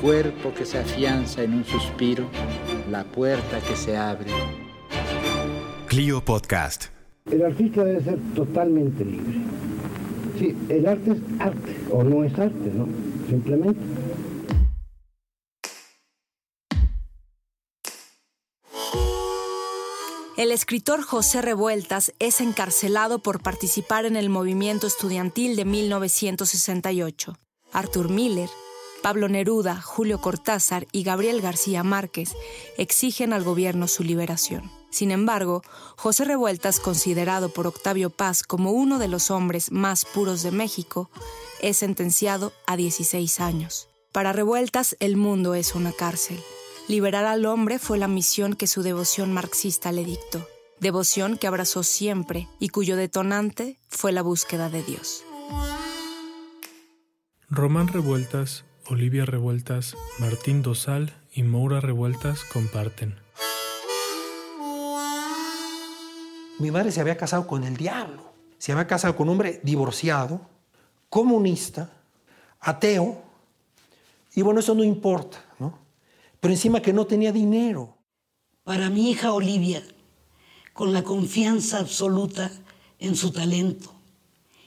Cuerpo que se afianza en un suspiro, la puerta que se abre. Clio Podcast. El artista debe ser totalmente libre. Sí, el arte es arte, o no es arte, ¿no? Simplemente. El escritor José Revueltas es encarcelado por participar en el movimiento estudiantil de 1968. Arthur Miller, Pablo Neruda, Julio Cortázar y Gabriel García Márquez exigen al gobierno su liberación. Sin embargo, José Revueltas, considerado por Octavio Paz como uno de los hombres más puros de México, es sentenciado a 16 años. Para Revueltas, el mundo es una cárcel. Liberar al hombre fue la misión que su devoción marxista le dictó, devoción que abrazó siempre y cuyo detonante fue la búsqueda de Dios. Román Revueltas, Olivia Revueltas, Martín Dosal y Moura Revueltas comparten. Mi madre se había casado con el diablo. Se había casado con un hombre divorciado, comunista, ateo. Y bueno, eso no importa, ¿no? Pero encima que no tenía dinero. Para mi hija Olivia, con la confianza absoluta en su talento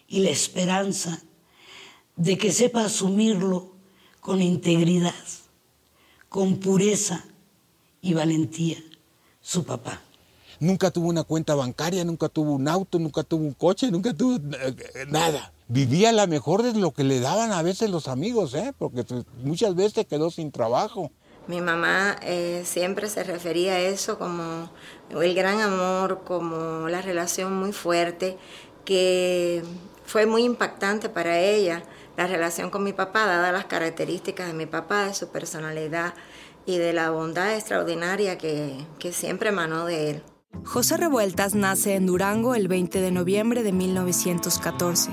y la esperanza de que sepa asumirlo con integridad, con pureza y valentía, su papá. Nunca tuvo una cuenta bancaria, nunca tuvo un auto, nunca tuvo un coche, nunca tuvo eh, nada. Vivía la mejor de lo que le daban a veces los amigos, ¿eh? porque muchas veces quedó sin trabajo. Mi mamá eh, siempre se refería a eso como el gran amor, como la relación muy fuerte, que fue muy impactante para ella, la relación con mi papá, dadas las características de mi papá, de su personalidad y de la bondad extraordinaria que, que siempre emanó de él. José Revueltas nace en Durango el 20 de noviembre de 1914.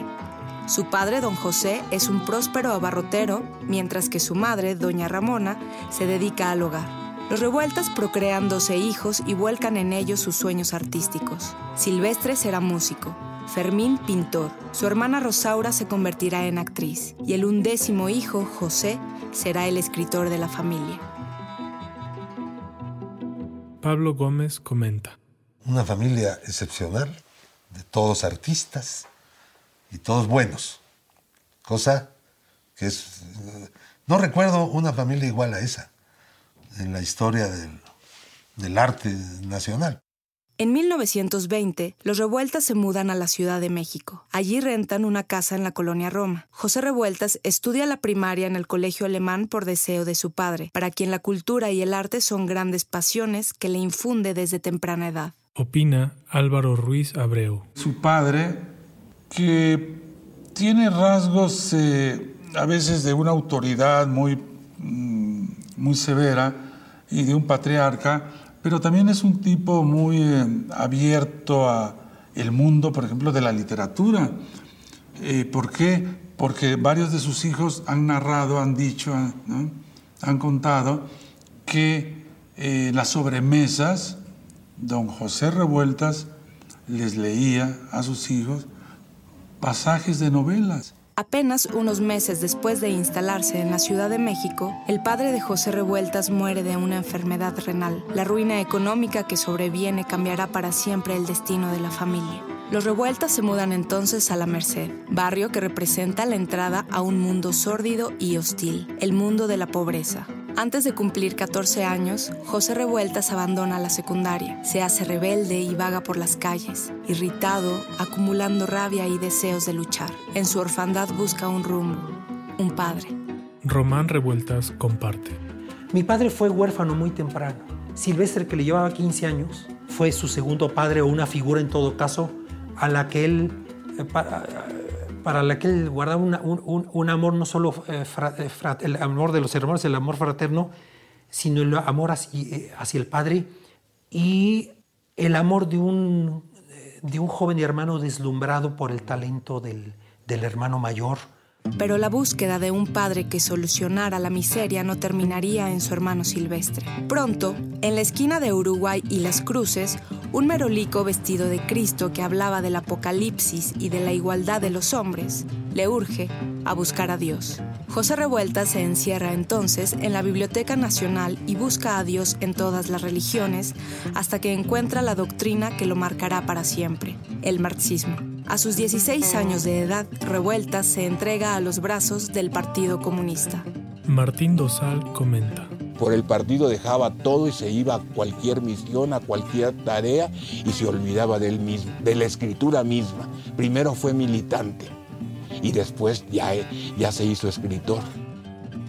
Su padre, don José, es un próspero abarrotero, mientras que su madre, doña Ramona, se dedica al hogar. Los Revueltas procrean 12 hijos y vuelcan en ellos sus sueños artísticos. Silvestre será músico, Fermín pintor, su hermana Rosaura se convertirá en actriz y el undécimo hijo, José, será el escritor de la familia. Pablo Gómez comenta. Una familia excepcional, de todos artistas y todos buenos. Cosa que es... No recuerdo una familia igual a esa en la historia del, del arte nacional. En 1920, los Revueltas se mudan a la Ciudad de México. Allí rentan una casa en la colonia Roma. José Revueltas estudia la primaria en el colegio alemán por deseo de su padre, para quien la cultura y el arte son grandes pasiones que le infunde desde temprana edad. Opina Álvaro Ruiz Abreu. Su padre, que tiene rasgos eh, a veces de una autoridad muy, mm, muy severa y de un patriarca, pero también es un tipo muy eh, abierto a el mundo, por ejemplo, de la literatura. Eh, ¿Por qué? Porque varios de sus hijos han narrado, han dicho, han contado que eh, las sobremesas, don José Revueltas les leía a sus hijos pasajes de novelas. Apenas unos meses después de instalarse en la Ciudad de México, el padre de José Revueltas muere de una enfermedad renal. La ruina económica que sobreviene cambiará para siempre el destino de la familia. Los Revueltas se mudan entonces a La Merced, barrio que representa la entrada a un mundo sórdido y hostil, el mundo de la pobreza. Antes de cumplir 14 años, José Revueltas abandona la secundaria, se hace rebelde y vaga por las calles, irritado, acumulando rabia y deseos de luchar. En su orfandad busca un rumbo, un padre. Román Revueltas comparte. Mi padre fue huérfano muy temprano. Silvestre, que le llevaba 15 años, fue su segundo padre o una figura en todo caso a la que él, eh, para, la que él guardaba un, un- amor no solo eh, eh, el amor de los hermanos, el amor fraterno, sino el amor hacia, eh, hacia el padre y el amor de un, de un joven hermano deslumbrado por el talento del, del hermano mayor. Pero la búsqueda de un padre que solucionara la miseria no terminaría en su hermano Silvestre. Pronto, en la esquina de Uruguay y Las Cruces, un merolico vestido de Cristo que hablaba del apocalipsis y de la igualdad de los hombres, le urge a buscar a Dios. José Revuelta se encierra entonces en la Biblioteca Nacional y busca a Dios en todas las religiones hasta que encuentra la doctrina que lo marcará para siempre, el marxismo. A sus 16 años de edad, Revueltas se entrega a los brazos del Partido Comunista. Martín Dosal comenta. Por el partido dejaba todo y se iba a cualquier misión, a cualquier tarea y se olvidaba de él mismo, de la escritura misma. Primero fue militante y después ya, ya se hizo escritor.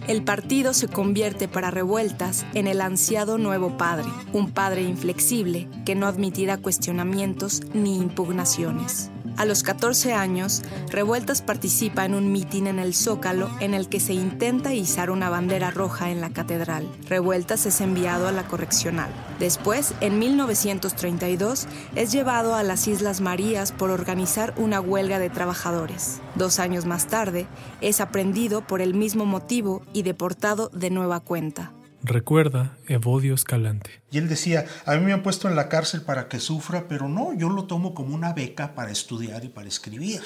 El partido se convierte para Revueltas en el ansiado nuevo padre, un padre inflexible que no admitirá cuestionamientos ni impugnaciones. A los 14 años, Revueltas participa en un mitin en el Zócalo en el que se intenta izar una bandera roja en la catedral. Revueltas es enviado a la correccional. Después, en 1932, es llevado a las Islas Marías por organizar una huelga de trabajadores. Dos años más tarde, es aprendido por el mismo motivo y deportado de nueva cuenta. Recuerda Evodio Escalante. Y él decía, a mí me han puesto en la cárcel para que sufra, pero no, yo lo tomo como una beca para estudiar y para escribir.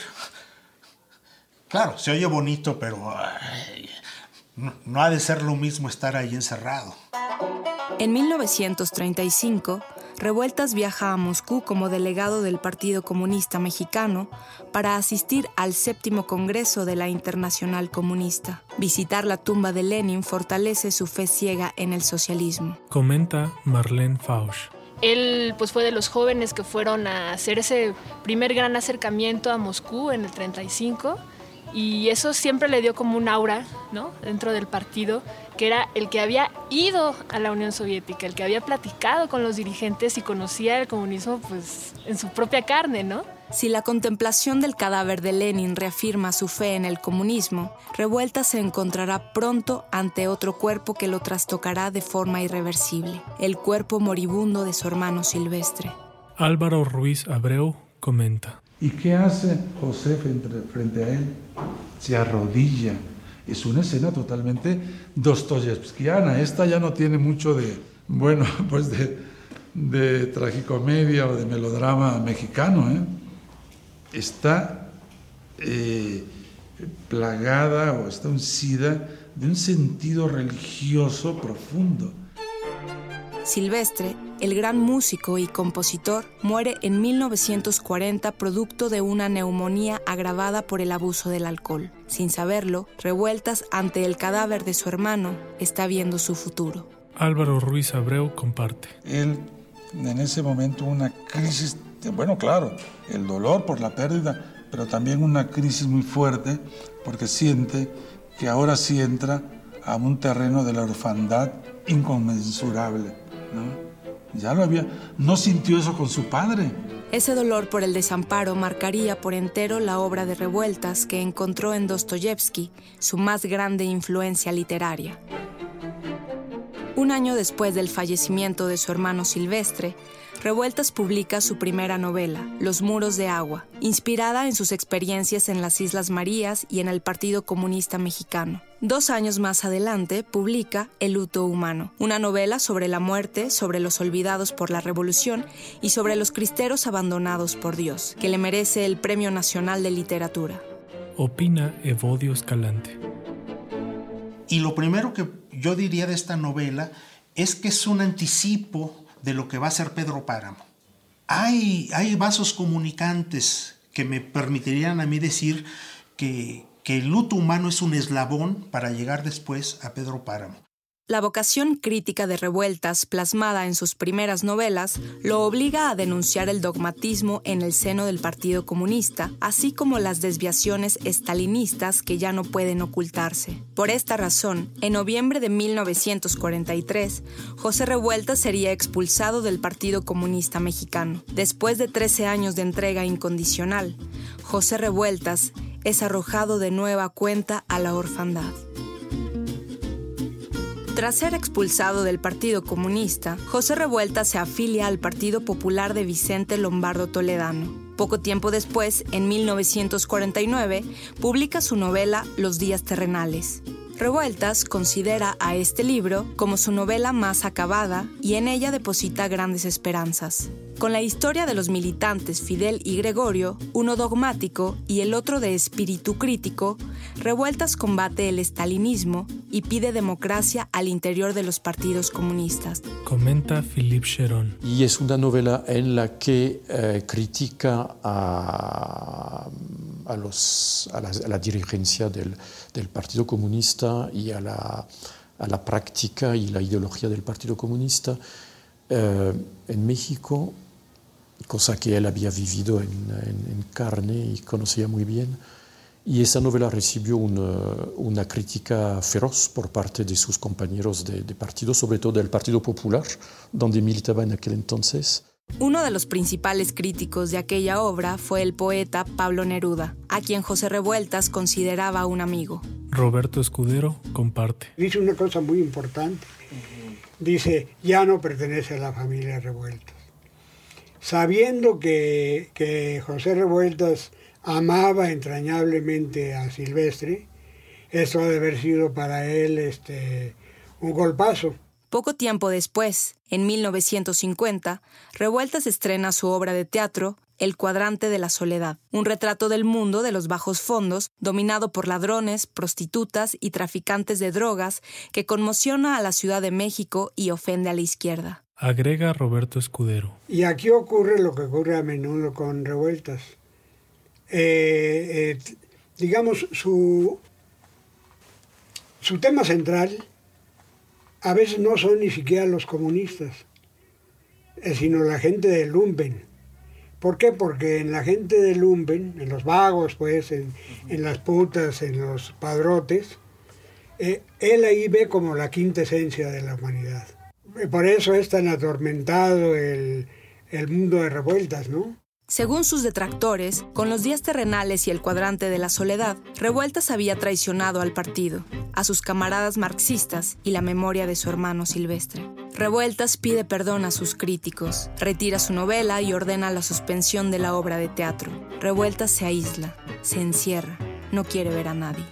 Claro, se oye bonito, pero ay, no, no ha de ser lo mismo estar ahí encerrado. En 1935, Revueltas viaja a Moscú como delegado del Partido Comunista Mexicano para asistir al séptimo Congreso de la Internacional Comunista. Visitar la tumba de Lenin fortalece su fe ciega en el socialismo. Comenta Marlene Fausch. Él pues fue de los jóvenes que fueron a hacer ese primer gran acercamiento a Moscú en el 35 y eso siempre le dio como un aura, ¿no? Dentro del partido, que era el que había ido a la Unión Soviética, el que había platicado con los dirigentes y conocía el comunismo pues en su propia carne, ¿no? Si la contemplación del cadáver de Lenin reafirma su fe en el comunismo, Revuelta se encontrará pronto ante otro cuerpo que lo trastocará de forma irreversible, el cuerpo moribundo de su hermano Silvestre. Álvaro Ruiz Abreu comenta. ¿Y qué hace José frente, a él? Se arrodilla. Es una escena totalmente dostoyevskiana. Esta ya no tiene mucho de, bueno, pues de, de tragicomedia o de melodrama mexicano. ¿eh? Está eh, plagada o está uncida de un sentido religioso profundo. Silvestre, el gran músico y compositor, muere en 1940 producto de una neumonía agravada por el abuso del alcohol. Sin saberlo, revueltas ante el cadáver de su hermano, está viendo su futuro. Álvaro Ruiz Abreu comparte. Él en ese momento una crisis, de, bueno, claro, el dolor por la pérdida, pero también una crisis muy fuerte porque siente que ahora sí entra a un terreno de la orfandad inconmensurable. ¿No? Ya lo había, no sintió eso con su padre. Ese dolor por el desamparo marcaría por entero la obra de revueltas que encontró en Dostoyevsky, su más grande influencia literaria. Un año después del fallecimiento de su hermano Silvestre, Revueltas publica su primera novela, Los muros de agua, inspirada en sus experiencias en las Islas Marías y en el Partido Comunista Mexicano. Dos años más adelante publica El luto humano, una novela sobre la muerte, sobre los olvidados por la revolución y sobre los cristeros abandonados por Dios, que le merece el Premio Nacional de Literatura. Opina Evodio Escalante. Y lo primero que yo diría de esta novela es que es un anticipo de lo que va a ser Pedro Páramo. Hay, hay vasos comunicantes que me permitirían a mí decir que, que el luto humano es un eslabón para llegar después a Pedro Páramo. La vocación crítica de revueltas plasmada en sus primeras novelas lo obliga a denunciar el dogmatismo en el seno del Partido Comunista, así como las desviaciones estalinistas que ya no pueden ocultarse. Por esta razón, en noviembre de 1943, José Revueltas sería expulsado del Partido Comunista Mexicano. Después de 13 años de entrega incondicional, José Revueltas es arrojado de nueva cuenta a la orfandad. Tras ser expulsado del Partido Comunista, José Revuelta se afilia al Partido Popular de Vicente Lombardo Toledano. Poco tiempo después, en 1949, publica su novela Los días terrenales. Revueltas considera a este libro como su novela más acabada y en ella deposita grandes esperanzas. Con la historia de los militantes Fidel y Gregorio, uno dogmático y el otro de espíritu crítico, Revueltas combate el estalinismo y pide democracia al interior de los partidos comunistas. Comenta Philippe Cheron. Y es una novela en la que eh, critica a, a, los, a, la, a la, dirigencia del, del, Partido Comunista y a la, a la, práctica y la ideología del Partido Comunista. Eh, en México cosa que él había vivido en, en, en, carne y conocía muy bien. Y esa novela recibió una, una crítica feroz por parte de sus compañeros de, de, partido, sobre todo del Partido Popular, donde militaba en aquel entonces. Uno de los principales críticos de aquella obra fue el poeta Pablo Neruda, a quien José Revueltas consideraba un amigo. Roberto Escudero comparte. Dice una cosa muy importante. Dice, ya no pertenece a la familia Revueltas sabiendo que, que, José Revueltas amaba entrañablemente a Silvestre, eso ha de haber sido para él este, un golpazo. Poco tiempo después, en 1950, Revueltas estrena su obra de teatro El cuadrante de la soledad, un retrato del mundo de los bajos fondos, dominado por ladrones, prostitutas y traficantes de drogas, que conmociona a la Ciudad de México y ofende a la izquierda. Agrega Roberto Escudero. Y aquí ocurre lo que ocurre a menudo con revueltas. Eh, eh, digamos, su, su tema central a veces no son ni siquiera los comunistas, eh, sino la gente de Lumpen. ¿Por qué? Porque en la gente de Lumpen, en los vagos, pues, en, en las putas, en los padrotes, eh, él ahí ve como la quinta esencia de la humanidad por eso es tan atormentado el, el mundo de revueltas, ¿no? Según sus detractores, con los días terrenales y el cuadrante de la soledad, Revueltas había traicionado al partido, a sus camaradas marxistas y la memoria de su hermano Silvestre. Revueltas pide perdón a sus críticos, retira su novela y ordena la suspensión de la obra de teatro. Revueltas se aísla, se encierra, no quiere ver a nadie.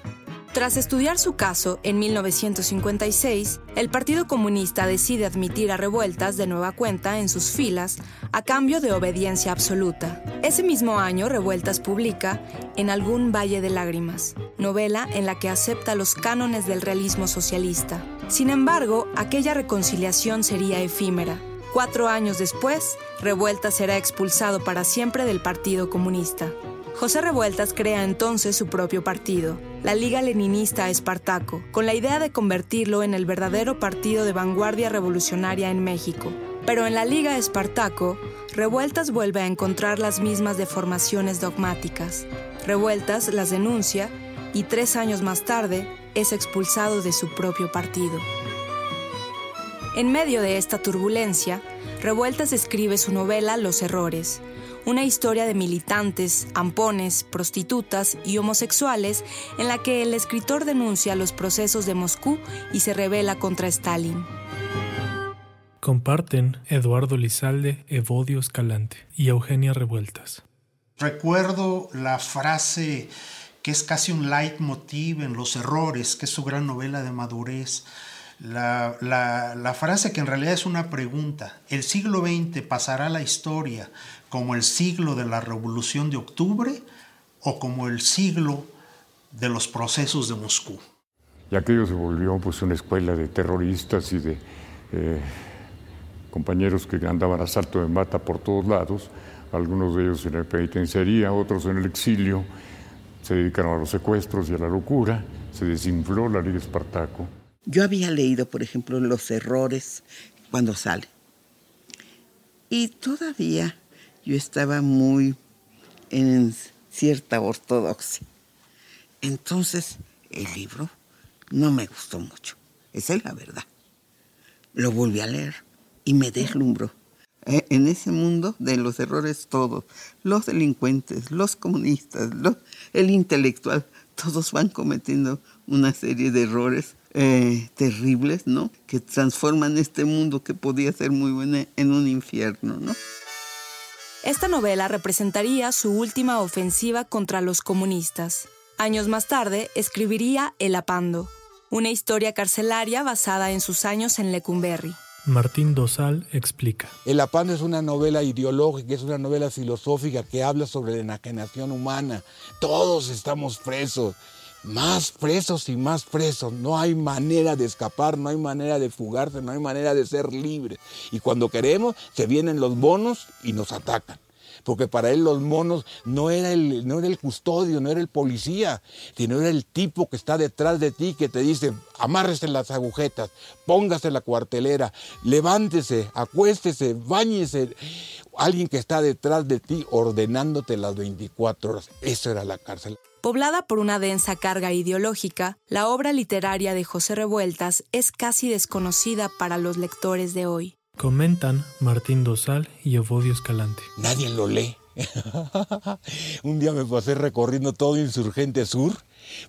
Tras estudiar su caso, en 1956, el Partido Comunista decide admitir a Revueltas de nueva cuenta en sus filas a cambio de obediencia absoluta. Ese mismo año, Revueltas publica En algún valle de lágrimas, novela en la que acepta los cánones del realismo socialista. Sin embargo, aquella reconciliación sería efímera. Cuatro años después, Revueltas será expulsado para siempre del Partido Comunista. José Revueltas crea entonces su propio partido, la Liga Leninista Espartaco, con la idea de convertirlo en el verdadero partido de vanguardia revolucionaria en México. Pero en la Liga Espartaco, Revueltas vuelve a encontrar las mismas deformaciones dogmáticas. Revueltas las denuncia y tres años más tarde es expulsado de su propio partido. En medio de esta turbulencia, Revueltas escribe su novela Los Errores, una historia de militantes, ampones, prostitutas y homosexuales en la que el escritor denuncia los procesos de Moscú y se revela contra Stalin. Comparten Eduardo Lizalde, Evodio Escalante y Eugenia Revueltas. Recuerdo la frase que es casi un leitmotiv en Los Errores, que es su gran novela de madurez. La, la, la, frase que en realidad es una pregunta. ¿El siglo XX pasará a la historia como el siglo de la Revolución de Octubre o como el siglo de los procesos de Moscú? Y aquello se volvió pues una escuela de terroristas y de eh, compañeros que andaban a salto de mata por todos lados, algunos de ellos en la penitenciaría, otros en el exilio, se dedicaron a los secuestros y a la locura, se desinfló la Liga Espartaco. Yo había leído, por ejemplo, Los errores cuando sale. Y todavía yo estaba muy en cierta ortodoxia. Entonces, el libro no me gustó mucho. Esa es la verdad. Lo volví a leer y me deslumbró. Eh, en ese mundo de los errores todos, los delincuentes, los comunistas, el intelectual, todos van cometiendo una serie de errores eh, terribles, ¿no? Que transforman este mundo que podía ser muy bueno en un infierno, ¿no? Esta novela representaría su última ofensiva contra los comunistas. Años más tarde escribiría El Apando, una historia carcelaria basada en sus años en Lecumberri. Martín Dosal explica. El Apando es una novela ideológica, es una novela filosófica que habla sobre la enajenación humana. Todos estamos presos, más presos y más presos. No hay manera de escapar, no hay manera de fugarse, no hay manera de ser libre. Y cuando queremos, se vienen los bonos y nos atacan porque para él los monos no era el, no era el custodio, no era el policía, sino era el tipo que está detrás de ti que te dice, amárrese las agujetas, póngase la cuartelera, levántese, acuéstese, báñese. Alguien que está detrás de ti ordenándote las 24 horas. Eso era la cárcel. Poblada por una densa carga ideológica, la obra literaria de José Revueltas es casi desconocida para los lectores de hoy. Comentan Martín Dosal y Evodio Escalante. Nadie lo lee. Un día me pasé recorriendo todo Insurgente Sur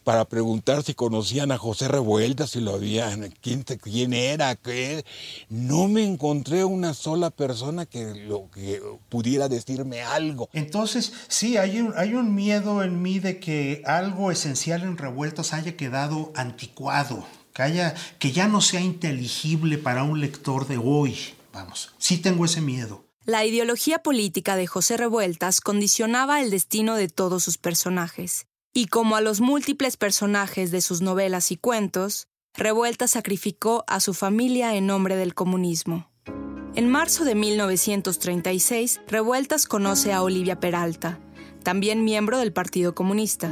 para preguntar si conocían a José Revuelta, si lo habían, quién, quién era, qué. No me encontré una sola persona que, lo, que pudiera decirme algo. Entonces, sí, hay un, hay un miedo en mí de que algo esencial en Revueltas haya quedado anticuado que, que ya no sea inteligible para un lector de hoy. Vamos, sí tengo ese miedo. La ideología política de José Revueltas condicionaba el destino de todos sus personajes, y como a los múltiples personajes de sus novelas y cuentos, Revueltas sacrificó a su familia en nombre del comunismo. En marzo de 1936, Revueltas conoce a Olivia Peralta, también miembro del Partido Comunista.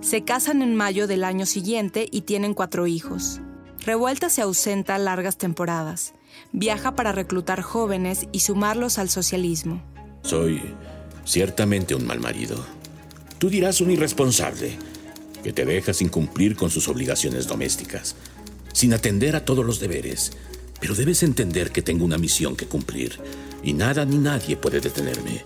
Se casan en mayo del año siguiente y tienen cuatro hijos. Revuelta se ausenta largas temporadas. Viaja para reclutar jóvenes y sumarlos al socialismo. Soy ciertamente un mal marido. Tú dirás un irresponsable, que te deja sin cumplir con sus obligaciones domésticas, sin atender a todos los deberes. Pero debes entender que tengo una misión que cumplir y nada ni nadie puede detenerme.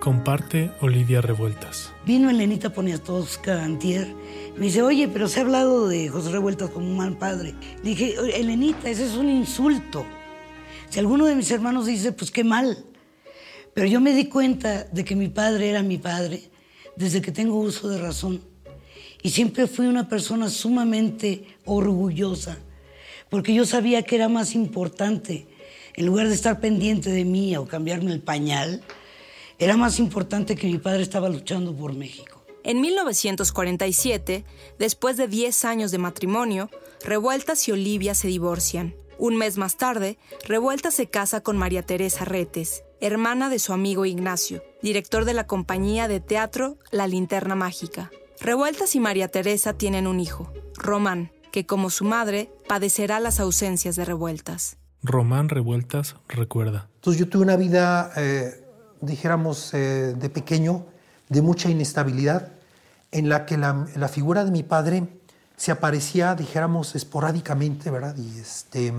Comparte Olivia Revueltas. Vino Elenita Poniatowska antier. Me dice, oye, pero se ha hablado de José Revueltas como un mal padre. dije, Elenita, ese es un insulto. Si alguno de mis hermanos dice, pues qué mal. Pero yo me di cuenta de que mi padre era mi padre desde que tengo uso de razón. Y siempre fui una persona sumamente orgullosa, porque yo sabía que era más importante, en lugar de estar pendiente de mí o cambiarme el pañal, era más importante que mi padre estaba luchando por México. En 1947, después de 10 años de matrimonio, Revueltas y Olivia se divorcian. Un mes más tarde, Revueltas se casa con María Teresa Retes, hermana de su amigo Ignacio, director de la compañía de teatro La Linterna Mágica. Revueltas y María Teresa tienen un hijo, Román, que como su madre padecerá las ausencias de Revueltas. Román Revueltas recuerda. Entonces yo tuve una vida eh, dijéramos, eh, de pequeño, de mucha inestabilidad, en la que la, figura de mi padre se aparecía, dijéramos, esporádicamente, ¿verdad? Y, este,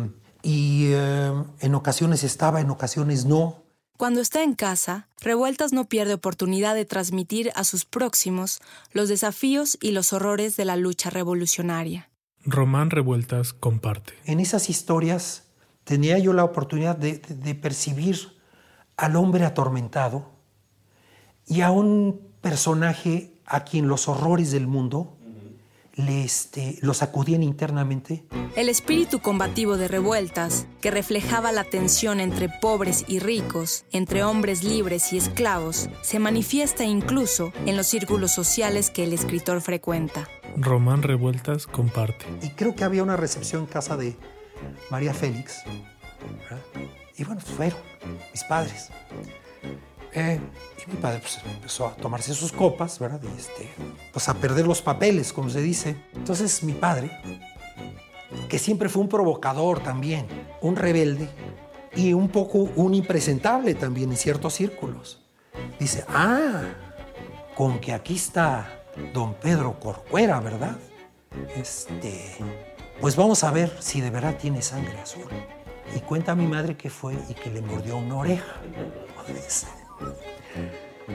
y eh, en ocasiones estaba, en ocasiones no. Cuando está en casa, Revueltas no pierde oportunidad de transmitir a sus próximos los desafíos y los horrores de la lucha revolucionaria. Román Revueltas comparte. En esas historias tenía yo la oportunidad de, de percibir al hombre atormentado y a un personaje a quien los horrores del mundo le este, lo sacudían internamente. El espíritu combativo de revueltas, que reflejaba la tensión entre pobres y ricos, entre hombres libres y esclavos, se manifiesta incluso en los círculos sociales que el escritor frecuenta. Román Revueltas comparte. Y creo que había una recepción en casa de María Félix. Y bueno, fueron mis padres. Eh, y mi padre pues, empezó a tomarse sus copas, ¿verdad? Y este, pues a perder los papeles, como se dice. Entonces mi padre porque siempre fue un provocador también, un rebelde y un poco un impresentable también en ciertos círculos. Dice, ah, con que aquí está don Pedro Corcuera, ¿verdad? Este, pues vamos a ver si de verdad tiene sangre azul. Y cuenta a mi madre que fue y que le mordió una oreja.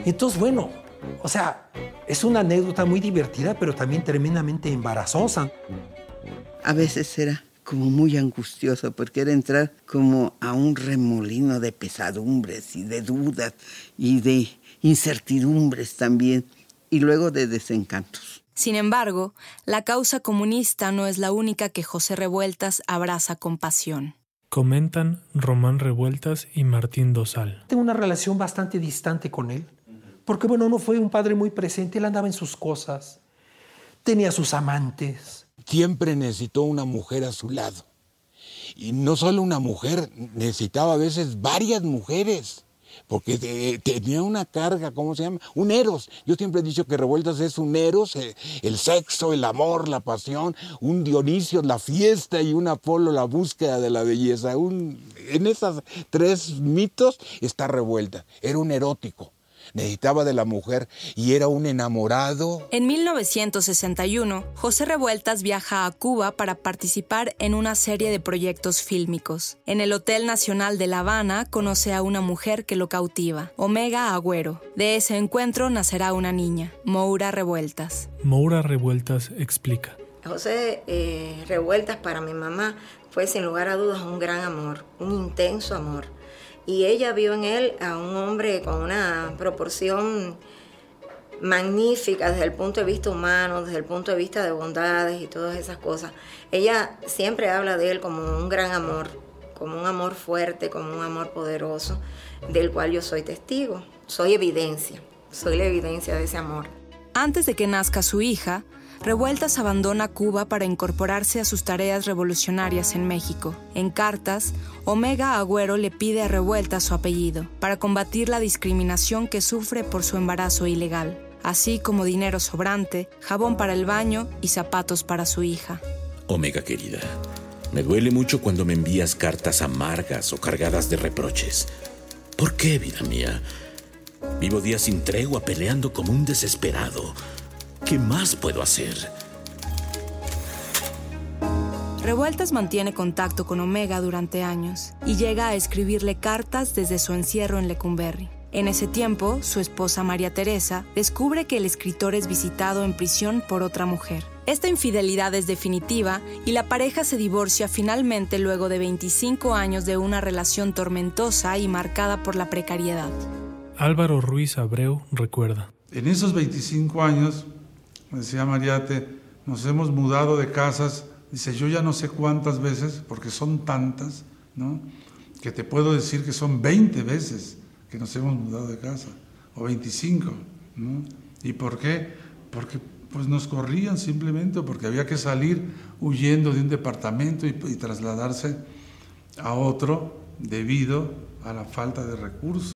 Entonces, bueno, o sea, es una anécdota muy divertida, pero también tremendamente embarazosa. A veces era como muy angustioso porque era entrar como a un remolino de pesadumbres y de dudas y de incertidumbres también y luego de desencantos. Sin embargo, la causa comunista no es la única que José Revueltas abraza con pasión. Comentan Román Revueltas y Martín Dosal. Tengo una relación bastante distante con él, porque bueno, no fue un padre muy presente, él andaba en sus cosas, tenía sus amantes. Siempre necesitó una mujer a su lado. Y no solo una mujer, necesitaba a veces varias mujeres porque tenía una carga, ¿cómo se llama? Un eros. Yo siempre he dicho que Revueltas es un eros, eh, el sexo, el amor, la pasión, un Dionisio, la fiesta y un Apolo, la búsqueda de la belleza. en esos tres mitos está Revuelta. Era un erótico necesitaba de la mujer y era un enamorado. En 1961, José Revueltas viaja a Cuba para participar en una serie de proyectos fílmicos. En el Hotel Nacional de La Habana conoce a una mujer que lo cautiva, Omega Agüero. De ese encuentro nacerá una niña, Moura Revueltas. Moura Revueltas explica. José eh, Revueltas para mi mamá fue sin lugar a dudas un gran amor, un intenso amor y ella vio en él a un hombre con una proporción magnífica desde el punto de vista humano, desde el punto de vista de bondades y todas esas cosas. Ella siempre habla de él como un gran amor, como un amor fuerte, como un amor poderoso, del cual yo soy testigo, soy evidencia, soy la evidencia de ese amor. Antes de que nazca su hija, Revueltas abandona Cuba para incorporarse a sus tareas revolucionarias en México. En cartas, Omega Agüero le pide a Revueltas su apellido, para combatir la discriminación que sufre por su embarazo ilegal, así como dinero sobrante, jabón para el baño y zapatos para su hija. Omega querida, me duele mucho cuando me envías cartas amargas o cargadas de reproches. ¿Por qué, vida mía? Vivo días sin tregua peleando como un desesperado ¿Qué más puedo hacer? Revueltas mantiene contacto con Omega durante años y llega a escribirle cartas desde su encierro en Lecumberri. En ese tiempo, su esposa María Teresa descubre que el escritor es visitado en prisión por otra mujer. Esta infidelidad es definitiva y la pareja se divorcia finalmente luego de 25 años de una relación tormentosa y marcada por la precariedad. Álvaro Ruiz Abreu recuerda. En esos 25 años decía Mariate, nos hemos mudado de casas, dice, yo ya no sé cuántas veces, porque son tantas, ¿no? Que te puedo decir que son 20 veces que nos hemos mudado de casa, o 25, ¿no? ¿Y por qué? Porque pues nos corrían simplemente, porque había que salir huyendo de un departamento y trasladarse a otro debido a la falta de recursos.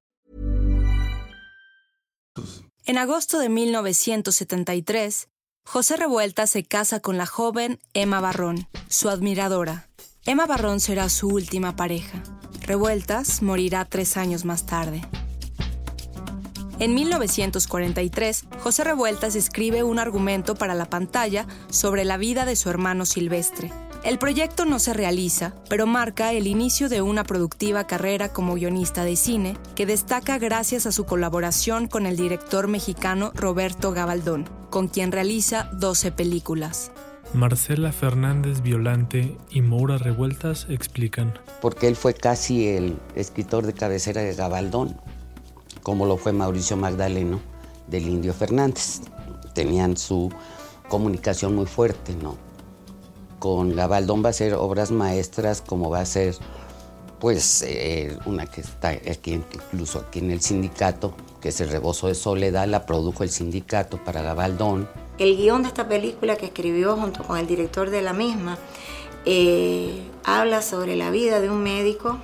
En agosto de 1973, José Revuelta se casa con la joven Emma Barrón, su admiradora. Emma Barrón será su última pareja. Revueltas morirá tres años más tarde. En 1943, José Revueltas escribe un argumento para la pantalla sobre la vida de su hermano Silvestre, el proyecto no se realiza, pero marca el inicio de una productiva carrera como guionista de cine que destaca gracias a su colaboración con el director mexicano Roberto Gabaldón, con quien realiza 12 películas. Marcela Fernández Violante y Moura Revueltas explican. Porque él fue casi el escritor de cabecera de Gabaldón, como lo fue Mauricio Magdaleno del Indio Fernández. Tenían su comunicación muy fuerte, ¿no? Con Gabaldón va a ser obras maestras como va a ser, pues, eh, una que está aquí, incluso aquí en el sindicato, que es El Rebozo de Soledad, la produjo el sindicato para Gabaldón. El guion de esta película que escribió junto con el director de la misma eh, habla sobre la vida de un médico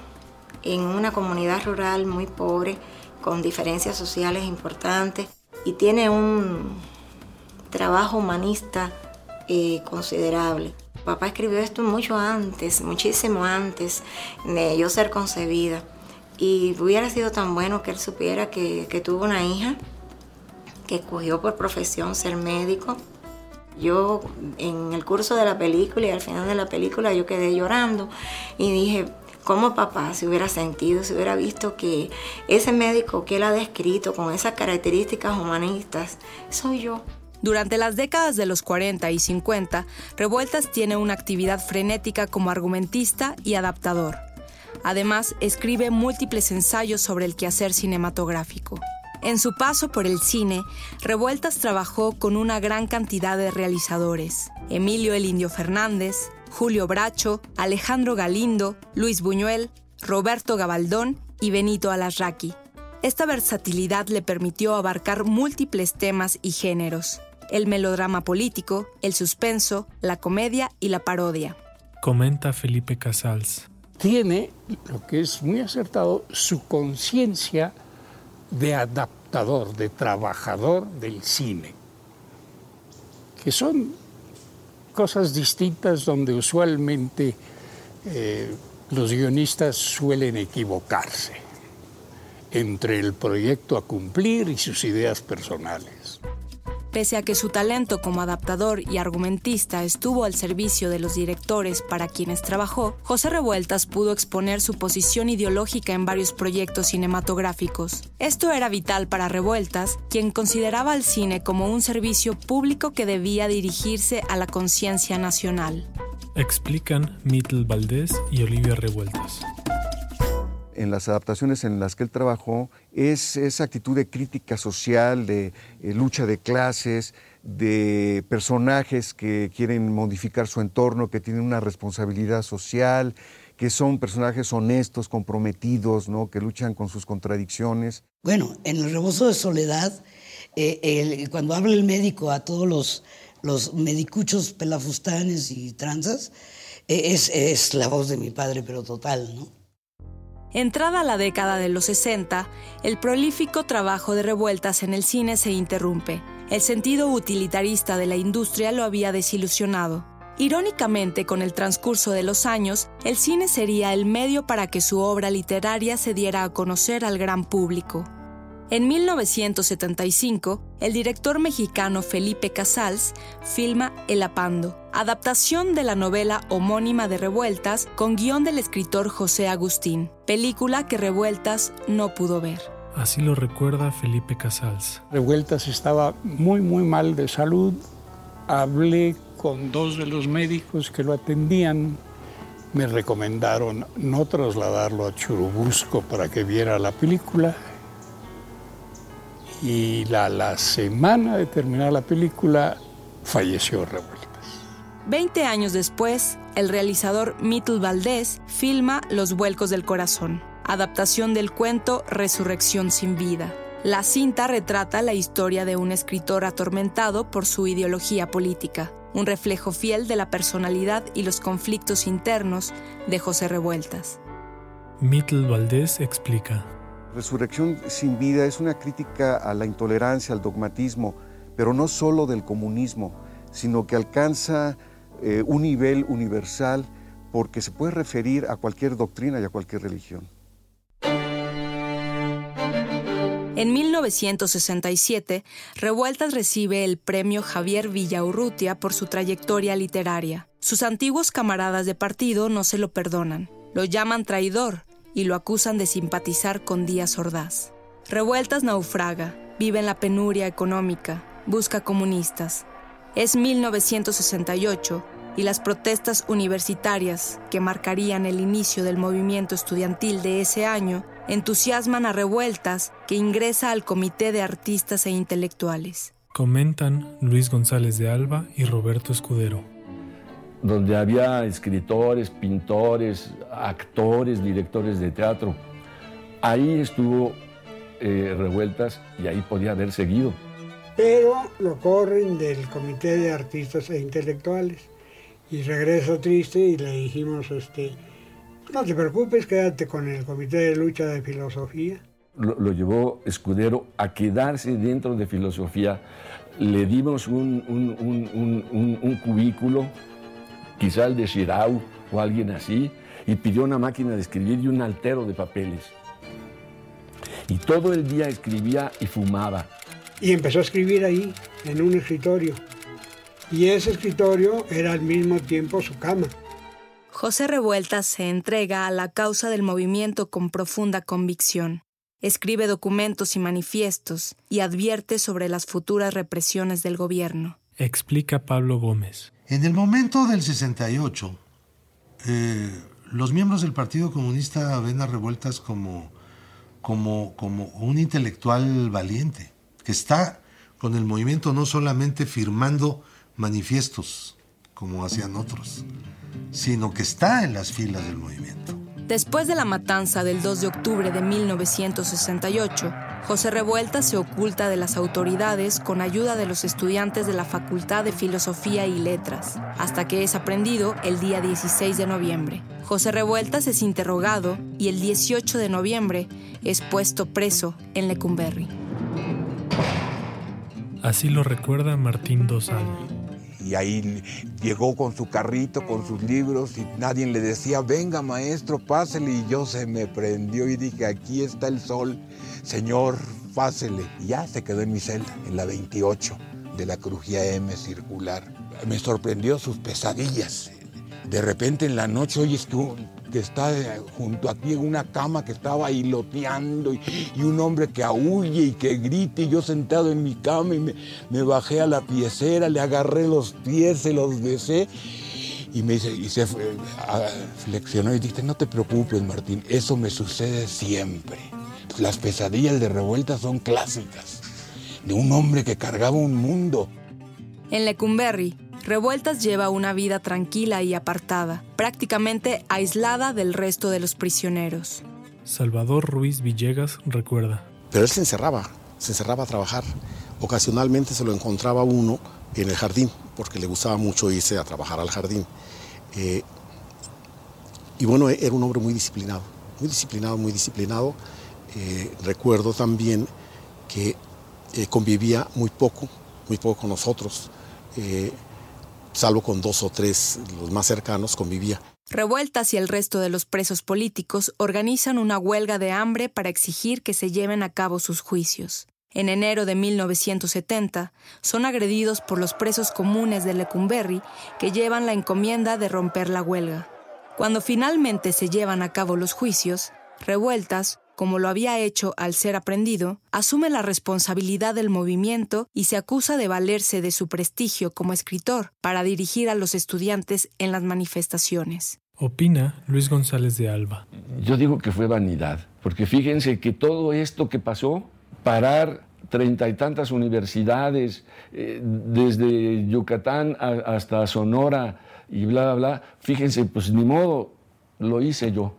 en una comunidad rural muy pobre, con diferencias sociales importantes, y tiene un trabajo humanista eh, considerable. Papá escribió esto mucho antes, muchísimo antes de yo ser concebida. Y hubiera sido tan bueno que él supiera que, tuvo una hija que escogió por profesión ser médico. Yo en el curso de la película y al final de la película yo quedé llorando y dije, ¿cómo papá se hubiera sentido, se hubiera visto que ese médico que él ha descrito con esas características humanistas, soy yo? Durante las décadas de los 40 y 50, Revueltas tiene una actividad frenética como argumentista y adaptador. Además, escribe múltiples ensayos sobre el quehacer cinematográfico. En su paso por el cine, Revueltas trabajó con una gran cantidad de realizadores. Emilio El Indio Fernández, Julio Bracho, Alejandro Galindo, Luis Buñuel, Roberto Gabaldón y Benito Alasraqui. Esta versatilidad le permitió abarcar múltiples temas y géneros, el melodrama político, el suspenso, la comedia y la parodia. Comenta Felipe Casals. Tiene, lo que es muy acertado, su conciencia de adaptador, de trabajador del cine, que son cosas distintas donde usualmente eh, los guionistas suelen equivocarse entre el proyecto a cumplir y sus ideas personales. Pese a que su talento como adaptador y argumentista estuvo al servicio de los directores para quienes trabajó, José Revueltas pudo exponer su posición ideológica en varios proyectos cinematográficos. Esto era vital para Revueltas, quien consideraba al cine como un servicio público que debía dirigirse a la conciencia nacional. Explican Mittel Valdés y Olivia Revueltas en las adaptaciones en las que él trabajó es esa actitud de crítica social, de eh, lucha de clases, de personajes que quieren modificar su entorno, que tienen una responsabilidad social, que son personajes honestos, comprometidos, ¿no? que luchan con sus contradicciones. Bueno, en el rebozo de soledad, eh, cuando habla el médico a todos los, medicuchos pelafustanes y tranzas, eh, es la voz de mi padre, pero total, ¿no? Entrada la década de los 60, el prolífico trabajo de revueltas en el cine se interrumpe. El sentido utilitarista de la industria lo había desilusionado. Irónicamente, con el transcurso de los años, el cine sería el medio para que su obra literaria se diera a conocer al gran público. En 1975, el director mexicano Felipe Casals filma El Apando, adaptación de la novela homónima de Revueltas con guion del escritor José Agustín, película que Revueltas no pudo ver. Así lo recuerda Felipe Casals. Revueltas estaba muy, muy mal de salud. Hablé con dos de los médicos que lo atendían. Me recomendaron no trasladarlo a Churubusco para que viera la película y la, la semana de terminar la película falleció Revueltas. Veinte años después, el realizador Mittel Valdés filma Los Vuelcos del Corazón, adaptación del cuento Resurrección sin vida. La cinta retrata la historia de un escritor atormentado por su ideología política, un reflejo fiel de la personalidad y los conflictos internos de José Revueltas. Mittel Valdés explica. Resurrección sin vida es una crítica a la intolerancia, al dogmatismo, pero no solo del comunismo, sino que alcanza eh, un nivel universal porque se puede referir a cualquier doctrina y a cualquier religión. En 1967, Revueltas recibe el premio Javier Villaurrutia por su trayectoria literaria. Sus antiguos camaradas de partido no se lo perdonan. Lo llaman traidor y lo acusan de simpatizar con Díaz Ordaz. Revueltas naufraga, vive en la penuria económica, busca comunistas. Es 1968 y las protestas universitarias, que marcarían el inicio del movimiento estudiantil de ese año, entusiasman a Revueltas, que ingresa al Comité de Artistas e Intelectuales. Comentan Luis González de Alba y Roberto Escudero. Donde había escritores, pintores, actores, directores de teatro. Ahí estuvo eh, Revueltas y ahí podía haber seguido. Pero lo corren del Comité de Artistas e Intelectuales y regresa triste y le dijimos, este, no te preocupes, quédate con el Comité de Lucha de Filosofía. Lo, llevó Escudero a quedarse dentro de filosofía. Le dimos un, un, cubículo, quizá el de Shirau o alguien así, y pidió una máquina de escribir y un altero de papeles. Y todo el día escribía y fumaba. Y empezó a escribir ahí, en un escritorio. Y ese escritorio era al mismo tiempo su cama. José Revueltas se entrega a la causa del movimiento con profunda convicción. Escribe documentos y manifiestos y advierte sobre las futuras represiones del gobierno. Explica Pablo Gómez. En el momento del 68, eh, los miembros del Partido Comunista ven a Revueltas como, como, como un intelectual valiente, que está con el movimiento no solamente firmando manifiestos, como hacían otros, sino que está en las filas del movimiento. Después de la matanza del 2 de octubre de 1968, José Revuelta se oculta de las autoridades con ayuda de los estudiantes de la Facultad de Filosofía y Letras, hasta que es aprendido el día 16 de noviembre. José Revueltas es interrogado y el 18 de noviembre es puesto preso en Lecumberri. Así lo recuerda Martín Dosal y ahí llegó con su carrito, con sus libros y nadie le decía, venga maestro, pásele y yo se me prendió y dije, aquí está el sol, señor, pásele. Y ya se quedó en mi celda, en la 28 de la crujía M circular. Me sorprendió sus pesadillas. De repente en la noche oyes que que está eh, junto a ti en una cama que estaba hiloteando y, y, un hombre que aúlle y que grite y yo sentado en mi cama y me, bajé a la piecera, le agarré los pies, se los besé y me dice, y se flexionó y dice, no te preocupes Martín, eso me sucede siempre. Las pesadillas de revuelta son clásicas, de un hombre que cargaba un mundo. En Lecumberri, Revueltas lleva una vida tranquila y apartada, prácticamente aislada del resto de los prisioneros. Salvador Ruiz Villegas recuerda. Pero él se encerraba, se encerraba a trabajar. Ocasionalmente se lo encontraba uno en el jardín, porque le gustaba mucho irse a trabajar al jardín. Eh, y bueno, era un hombre muy disciplinado, muy disciplinado, muy disciplinado. Eh, recuerdo también que eh, convivía muy poco, muy poco con nosotros salvo con dos o tres, los más cercanos, convivía. Revueltas y el resto de los presos políticos organizan una huelga de hambre para exigir que se lleven a cabo sus juicios. En enero de 1970, son agredidos por los presos comunes de Lecumberri que llevan la encomienda de romper la huelga. Cuando finalmente se llevan a cabo los juicios, Revueltas como lo había hecho al ser aprendido, asume la responsabilidad del movimiento y se acusa de valerse de su prestigio como escritor para dirigir a los estudiantes en las manifestaciones. Opina Luis González de Alba. Yo digo que fue vanidad, porque fíjense que todo esto que pasó, parar treinta y tantas universidades, eh, desde Yucatán hasta Sonora y bla, bla, bla, fíjense, pues ni modo, lo hice yo.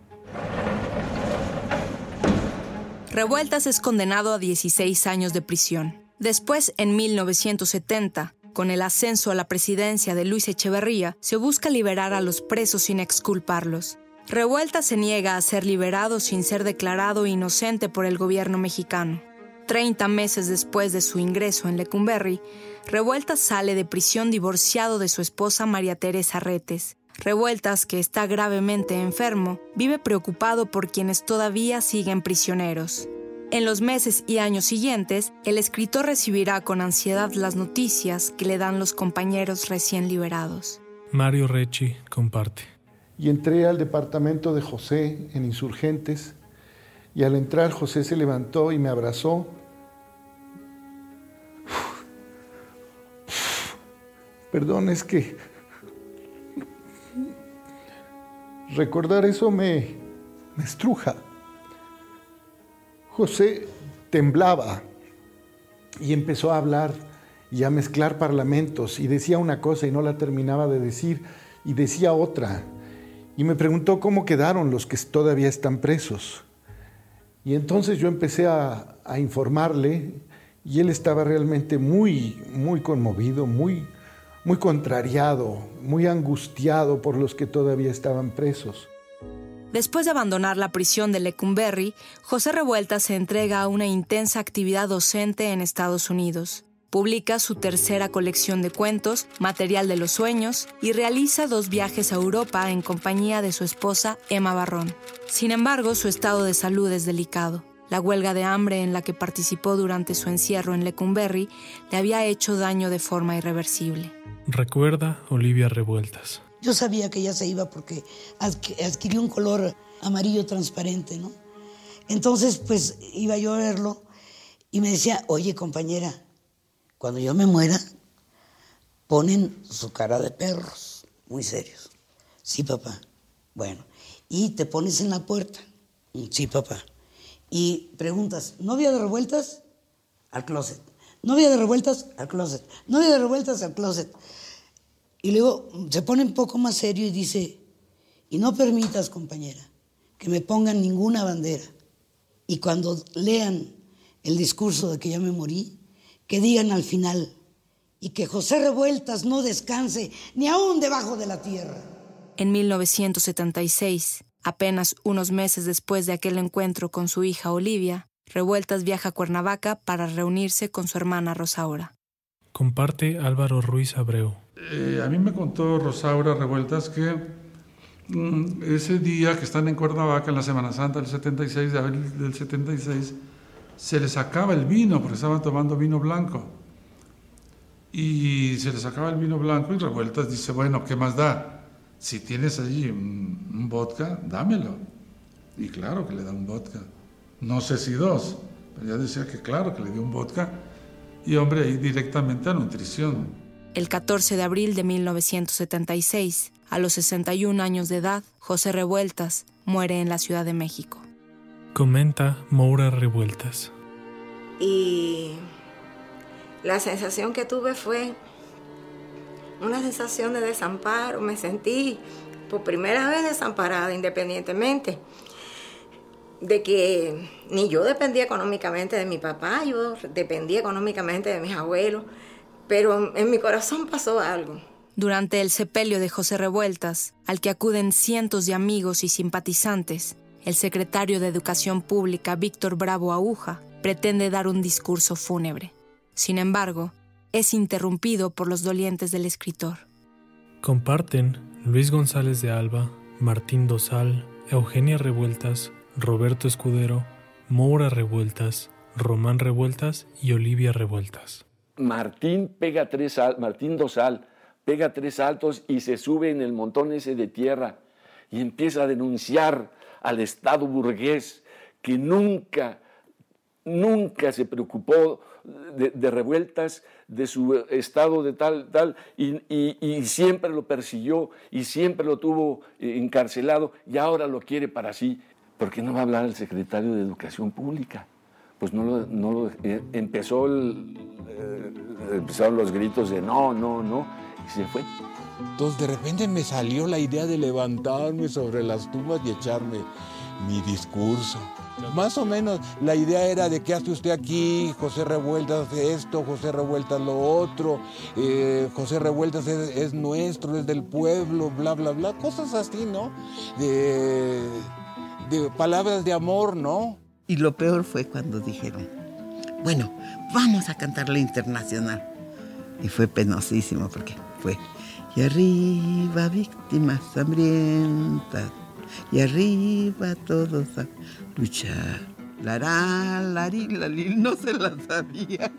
Revueltas es condenado a 16 años de prisión. Después, en 1970, con el ascenso a la presidencia de Luis Echeverría, se busca liberar a los presos sin exculparlos. Revueltas se niega a ser liberado sin ser declarado inocente por el gobierno mexicano. Treinta meses después de su ingreso en Lecumberri, Revueltas sale de prisión divorciado de su esposa María Teresa Retes. Revueltas, que está gravemente enfermo, vive preocupado por quienes todavía siguen prisioneros. En los meses y años siguientes, el escritor recibirá con ansiedad las noticias que le dan los compañeros recién liberados. Mario Recci comparte. Y entré al departamento de José en Insurgentes, y al entrar José se levantó y me abrazó. Perdón, es que Recordar eso me, estruja. José temblaba y empezó a hablar y a mezclar parlamentos y decía una cosa y no la terminaba de decir y decía otra. Y me preguntó cómo quedaron los que todavía están presos. Y entonces yo empecé a, a informarle y él estaba realmente muy, muy conmovido, muy, muy contrariado, muy angustiado por los que todavía estaban presos. Después de abandonar la prisión de Lecumberri, José Revuelta se entrega a una intensa actividad docente en Estados Unidos. Publica su tercera colección de cuentos, Material de los Sueños, y realiza dos viajes a Europa en compañía de su esposa Emma Barrón. Sin embargo, su estado de salud es delicado. La huelga de hambre en la que participó durante su encierro en Lecumberri le había hecho daño de forma irreversible. Recuerda Olivia Revueltas. Yo sabía que ella se iba porque adquirió un color amarillo transparente, ¿no? Entonces, pues iba yo a verlo y me decía, oye compañera, cuando yo me muera, ponen su cara de perros, muy serios. Sí, papá. Bueno, y te pones en la puerta. Sí, papá. Y preguntas, ¿novia de revueltas? Al closet. ¿Novia de revueltas? Al closet. ¿Novia de revueltas? Al closet. Y luego se pone un poco más serio y dice, y no permitas, compañera, que me pongan ninguna bandera. Y cuando lean el discurso de que ya me morí, que digan al final, y que José Revueltas no descanse ni aún debajo de la tierra. En 1976, apenas unos meses después de aquel encuentro con su hija Olivia, Revueltas viaja a Cuernavaca para reunirse con su hermana Rosaura. Comparte Álvaro Ruiz Abreu. Eh, a mí me contó Rosaura Revueltas que mm, ese día que están en Cuernavaca, en la Semana Santa del 76, de abril del 76, se les acaba el vino porque estaban tomando vino blanco. Y se les acaba el vino blanco y Revueltas dice, bueno, ¿qué más da? Si tienes allí un, un vodka, dámelo. Y claro que le da un vodka. No sé si dos, pero ya decía que claro que le dio un vodka. Y hombre, ahí directamente a nutrición. El 14 de abril de 1976, a los 61 años de edad, José Revueltas muere en la Ciudad de México. Comenta Moura Revueltas. Y la sensación que tuve fue una sensación de desamparo. Me sentí por primera vez desamparada independientemente de que ni yo dependía económicamente de mi papá, yo dependía económicamente de mis abuelos, pero en mi corazón pasó algo. Durante el sepelio de José Revueltas, al que acuden cientos de amigos y simpatizantes, el secretario de Educación Pública, Víctor Bravo Aguja, pretende dar un discurso fúnebre. Sin embargo, es interrumpido por los dolientes del escritor. Comparten Luis González de Alba, Martín Dosal, Eugenia Revueltas, Roberto Escudero, Moura Revueltas, Román Revueltas y Olivia Revueltas. Martín pega tres Martín Dosal pega tres saltos y se sube en el montón ese de tierra y empieza a denunciar al Estado burgués que nunca, nunca se preocupó de, revueltas, de su estado de tal, tal, y, siempre lo persiguió y siempre lo tuvo encarcelado y ahora lo quiere para sí. ¿Por qué no va a hablar el secretario de Educación Pública? Pues no lo, no lo eh, empezó eh, empezaron los gritos de no, no, no, y se fue. Entonces de repente me salió la idea de levantarme sobre las tumbas y echarme mi discurso. Más o menos la idea era de qué hace usted aquí, José Revueltas esto, José Revueltas lo otro, eh, José Revueltas es, nuestro, es del pueblo, bla, bla, bla, cosas así, ¿no? De, de palabras de amor, ¿no? Y lo peor fue cuando dijeron, bueno, vamos a cantar la internacional. Y fue penosísimo porque fue, y arriba víctimas hambrientas, y arriba todos a luchar. La la no se la sabía.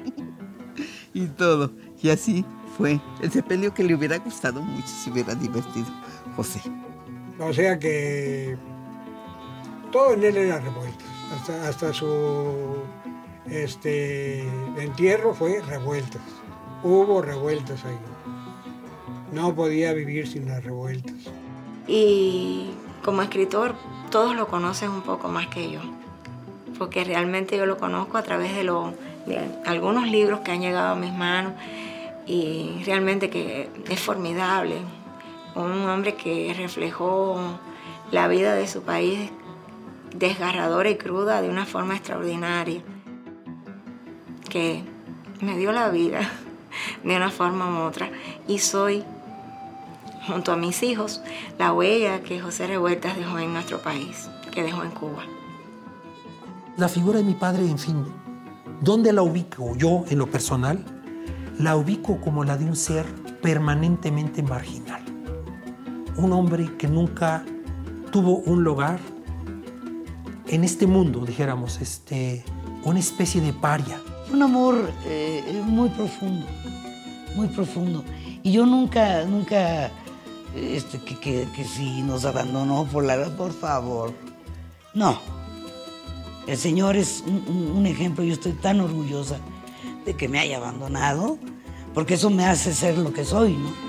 y todo. Y así fue. El sepelio que le hubiera gustado mucho si hubiera divertido José. O sea que todo en él era revuelto. Hasta, su este, entierro fue revueltas. Hubo revueltas ahí. No podía vivir sin las revueltas. Y como escritor, todos lo conocen un poco más que yo. Porque realmente yo lo conozco a través de lo algunos libros que han llegado a mis manos y realmente que es formidable. Un hombre que reflejó la vida de su país desgarradora y cruda de una forma extraordinaria, que me dio la vida de una forma u otra y soy, junto a mis hijos, la huella que José Revueltas dejó en nuestro país, que dejó en Cuba. La figura de mi padre, en fin, ¿dónde la ubico yo en lo personal? La ubico como la de un ser permanentemente marginal. Un hombre que nunca tuvo un lugar en este mundo, dijéramos, este, una especie de paria. Un amor eh, muy profundo, muy profundo. Y yo nunca, nunca, este, que, que, que si nos abandonó por la por favor. No. El Señor es un, un ejemplo. Yo estoy tan orgullosa de que me haya abandonado, porque eso me hace ser lo que soy, ¿no?